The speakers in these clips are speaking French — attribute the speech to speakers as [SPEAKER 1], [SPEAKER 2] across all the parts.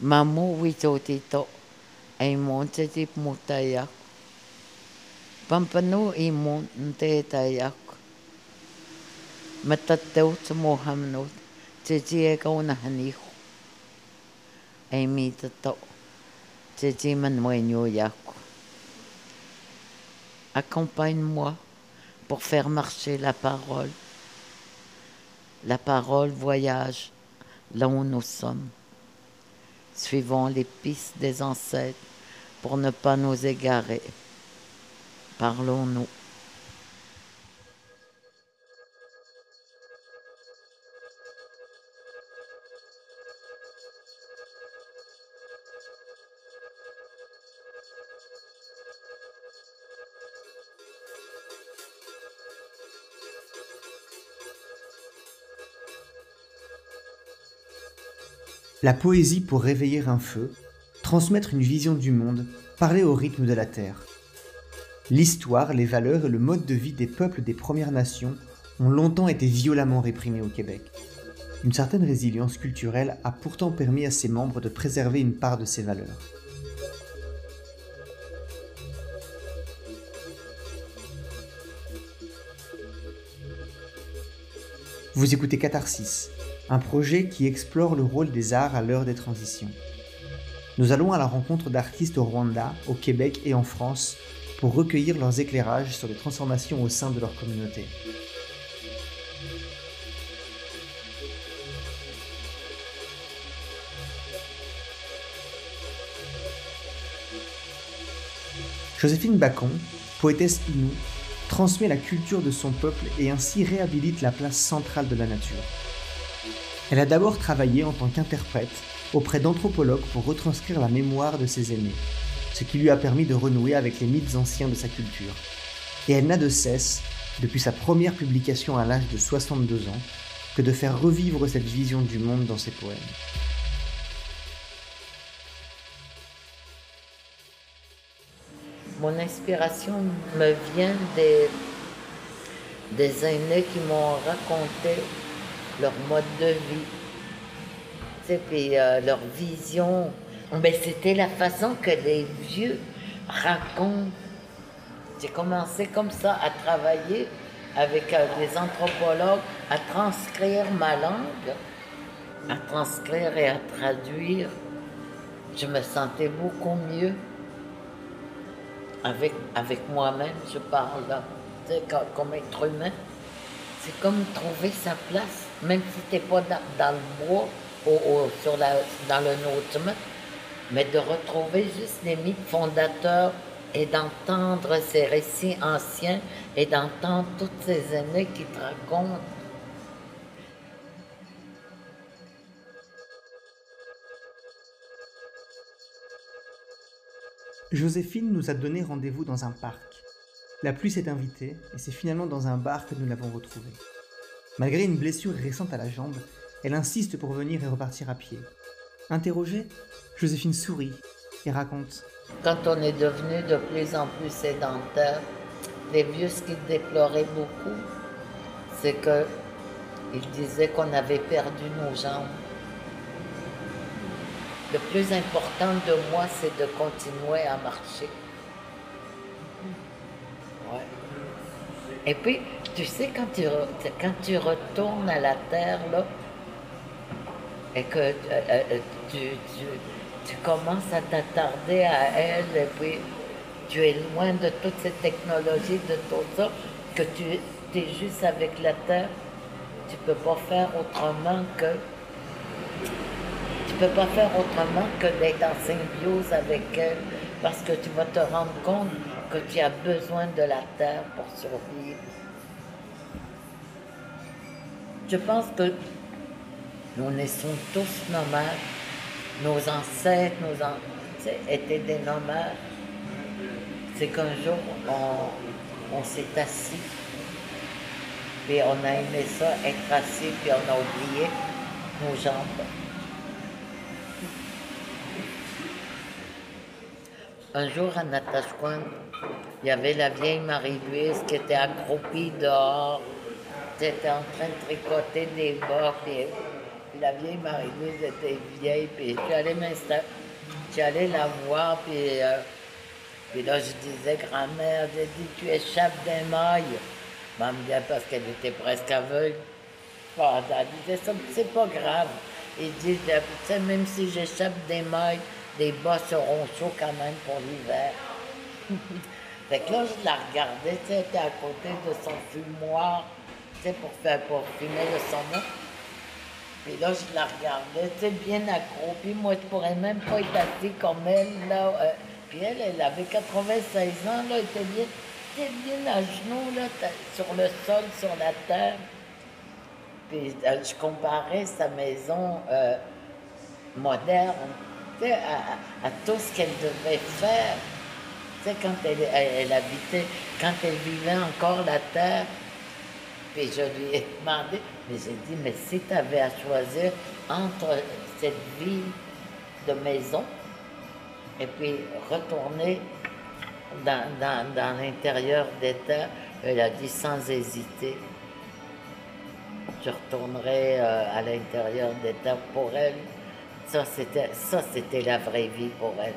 [SPEAKER 1] Mamu witotito ai monteti mutayak. Pampanu i monte tayak. Matateut mohamnut titi e kauna hanihu. Ai mitato. Accompagne-moi pour faire marcher la parole. La parole voyage là où nous sommes, suivant les pistes des ancêtres pour ne pas nous égarer. Parlons-nous.
[SPEAKER 2] La poésie pour réveiller un feu, transmettre une vision du monde, parler au rythme de la terre. L'histoire, les valeurs et le mode de vie des peuples des Premières Nations ont longtemps été violemment réprimés au Québec. Une certaine résilience culturelle a pourtant permis à ses membres de préserver une part de ces valeurs. Vous écoutez Catharsis, un projet qui explore le rôle des arts à l'heure des transitions. Nous allons à la rencontre d'artistes au Rwanda, au Québec et en France pour recueillir leurs éclairages sur les transformations au sein de leur communauté. Joséphine Bacon, poétesse inoue, transmet la culture de son peuple et ainsi réhabilite la place centrale de la nature. Elle a d'abord travaillé en tant qu'interprète auprès d'anthropologues pour retranscrire la mémoire de ses aînés, ce qui lui a permis de renouer avec les mythes anciens de sa culture. Et elle n'a de cesse, depuis sa première publication à l'âge de 62 ans, que de faire revivre cette vision du monde dans ses poèmes.
[SPEAKER 1] Mon inspiration me vient des, aînés qui m'ont raconté leur mode de vie, euh, leur vision. Mais c'était la façon que les vieux racontent. J'ai commencé comme ça à travailler avec euh, des anthropologues, à transcrire ma langue, à transcrire et à traduire. Je me sentais beaucoup mieux avec, avec moi-même, je parle comme être humain. C'est comme trouver sa place, même si t'es pas dans, le bois ou, dans le nôtre, mais de retrouver juste les mythes fondateurs et d'entendre ces récits anciens et d'entendre toutes ces années qui te racontent.
[SPEAKER 2] Joséphine nous a donné rendez-vous dans un parc. La pluie s'est invitée et c'est finalement dans un bar que nous l'avons retrouvée. Malgré une blessure récente à la jambe, elle insiste pour venir et repartir à pied. Interrogée, Joséphine sourit et raconte
[SPEAKER 1] Quand on est devenu de plus en plus sédentaire, les vieux, ce qu'ils déploraient beaucoup, c'est que ils disaient qu'on avait perdu nos jambes. Le plus important de moi, c'est de continuer à marcher. Et puis, tu sais, quand tu, quand tu retournes à la terre, là, et que euh, euh, tu, tu, tu commences à t'attarder à elle, et puis tu es loin de toutes ces technologies, de tout ça, que tu es juste avec la terre, tu peux pas faire autrement que tu peux pas faire autrement que d'être en symbiose avec elle, parce que tu vas te rendre compte que tu as besoin de la terre pour survivre. Je pense que nous naissons tous nomades. Nos ancêtres, nos an- tu sais, étaient des nomades. C'est qu'un jour, on, on s'est assis, puis on a aimé ça, être assis, puis on a oublié nos jambes. Un jour à Natashquan, il y avait la vieille Marie-Louise qui était accroupie dehors. Était en train de tricoter des bas, puis, la vieille Marie-Louise était vieille, puis allée m'installer. Allée la voir, puis, euh, puis là, je disais, grand-mère, j'ai dit, tu échappes des mailles. Maman me dit, parce qu'elle était presque aveugle. Elle disait, c'est pas grave. Il dit, même si j'échappe des mailles, les bas seront chauds quand même pour l'hiver. fait que là, je la regardais, tu sais, à côté de son fumoir, tu pour, faire, pour fumer le saumon. Puis là, je la regardais, tu sais, bien accroupie. Moi, je pourrais même pas être assise comme elle, là. Euh. puis elle, elle avait 96 ans, là, elle était bien, bien à genoux, là, sur le sol, sur la terre. Puis euh, je comparais sa maison euh, moderne à, tout ce qu'elle devait faire. Tu sais, quand elle, elle, habitait, quand elle vivait encore la terre, puis je lui ai demandé, mais j'ai dit, mais si tu avais à choisir entre cette vie de maison et puis retourner dans, l'intérieur des terres, elle a dit sans hésiter, je retournerai euh, à l'intérieur des terres pour elle. Ça, c'était la vraie vie pour elle.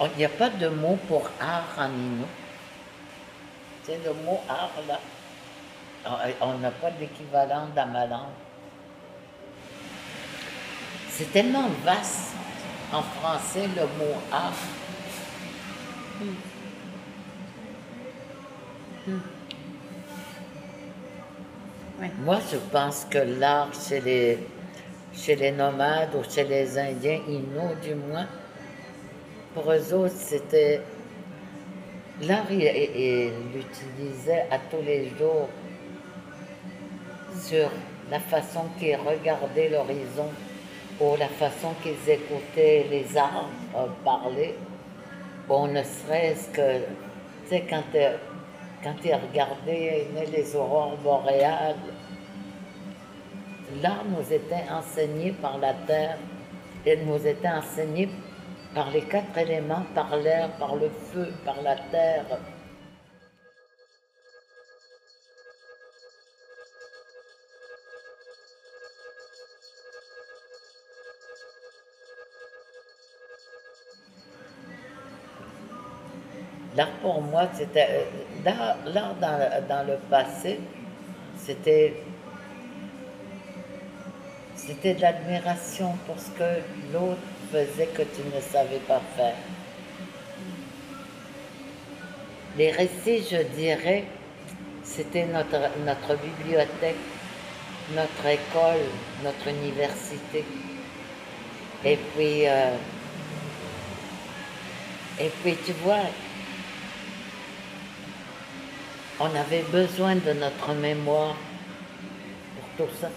[SPEAKER 1] Il n'y a pas de mot pour art en Inou. C'est le mot art là. On n'a pas d'équivalent dans ma langue. C'est tellement vaste en français le mot art. Moi, je pense que l'art chez les, chez les nomades ou chez les Indiens, Inuits du moins, pour eux autres, c'était. L'art, ils l'utilisaient à tous les jours sur la façon qu'ils regardaient l'horizon ou la façon qu'ils écoutaient les arbres parler, bon, ne serait-ce que, tu sais, quand, quand ils regardaient les aurores boréales, l'art nous était enseigné par la terre, il nous était enseigné par les quatre éléments, par l'air, par le feu, par la terre. L'art pour moi, c'était. Euh, l'art dans, dans, le passé, c'était. C'était de l'admiration pour ce que l'autre faisait que tu ne savais pas faire. Les récits, je dirais, c'était notre, bibliothèque, notre école, notre université. Et puis, euh, et puis tu vois, on avait besoin de notre mémoire pour tout ça.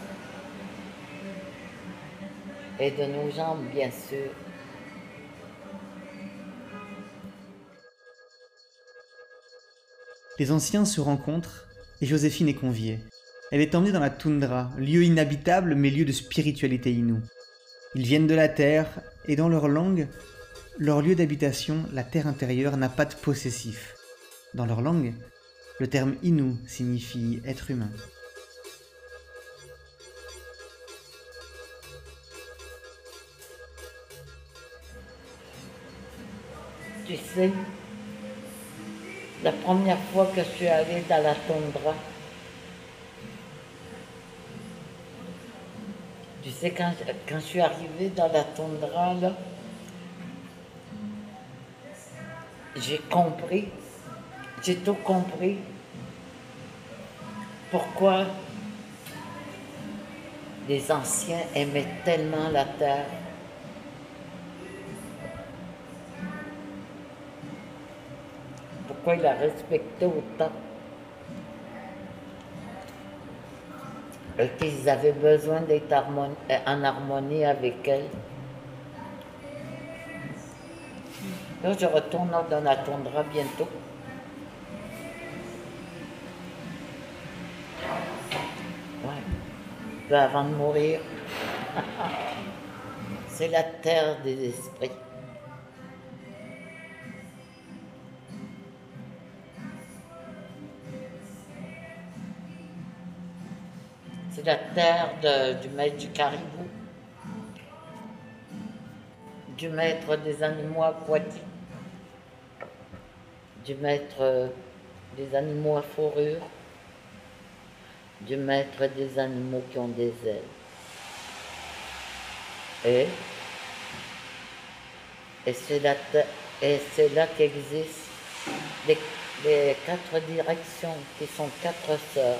[SPEAKER 1] Et de nos jambes, bien sûr.
[SPEAKER 2] Les anciens se rencontrent et Joséphine est conviée. Elle est emmenée dans la toundra, lieu inhabitable mais lieu de spiritualité inoue. Ils viennent de la terre et dans leur langue, leur lieu d'habitation, la terre intérieure, n'a pas de possessif. Dans leur langue, le terme Inu signifie être humain.
[SPEAKER 1] Tu sais, la première fois que je suis allée dans la toundra, tu sais, quand, je suis arrivée dans la toundra, là, j'ai compris j'ai tout compris. Pourquoi les anciens aimaient tellement la terre. Pourquoi ils la respectaient autant. Et qu'ils avaient besoin d'être en harmonie avec elle. Là, je retourne dans la toundra bientôt. avant de mourir. C'est la terre des esprits. C'est la terre du maître du caribou, du maître des animaux aquatiques, du maître des animaux à fourrure, du maître des animaux qui ont des ailes. Et, c'est là, qu'existent les quatre directions qui sont quatre sœurs,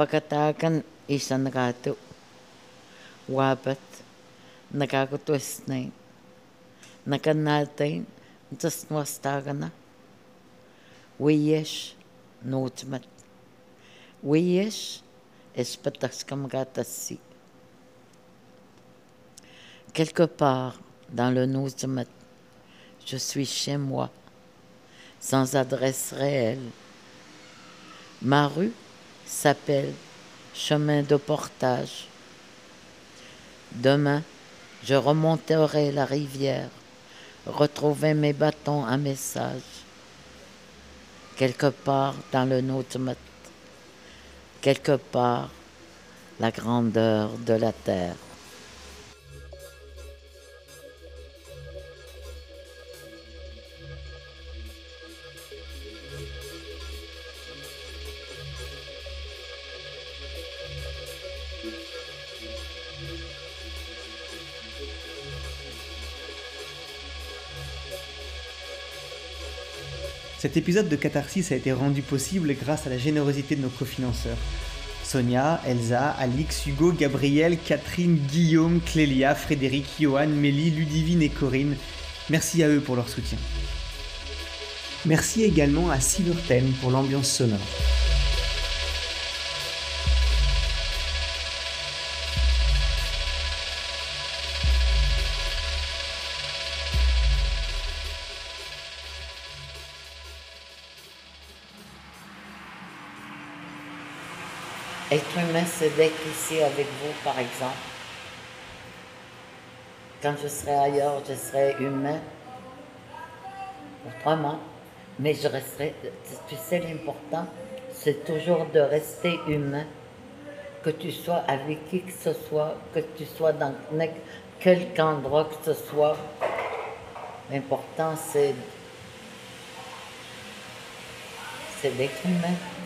[SPEAKER 1] nteepia. Nameskna pakataakan isanagaatu. Waapat nakakutuisnain. Nakanaatain ntasnuastaagana. Wiish nootsamat. Wiish espataskamagatasi. Quelque part dans le Nouzimat, je suis chez moi, sans adresse réelle. Ma rue s'appelle chemin de portage. Demain, je remonterai la rivière, retrouver mes bâtons à message. Quelque part dans le Nouzimat, quelque part la grandeur de la terre.
[SPEAKER 2] Cet épisode de Catharsis a été rendu possible grâce à la générosité de nos cofinanceurs. Sonia, Elsa, Alix, Hugo, Gabriel, Catherine, Guillaume, Clélia, Frédéric, Johan, Mélie, Ludivine et Corinne. Merci à eux pour leur soutien. Merci également à Silverten pour l'ambiance sonore.
[SPEAKER 1] C'est d'être ici avec vous, par exemple. Quand je serai ailleurs, je serai humain. Autrement. Mais je resterai. Tu sais, l'important, c'est toujours de rester humain. Que tu sois avec qui que ce soit, que tu sois dans quelque endroit que ce soit. L'important, c'est. C'est d'être humain.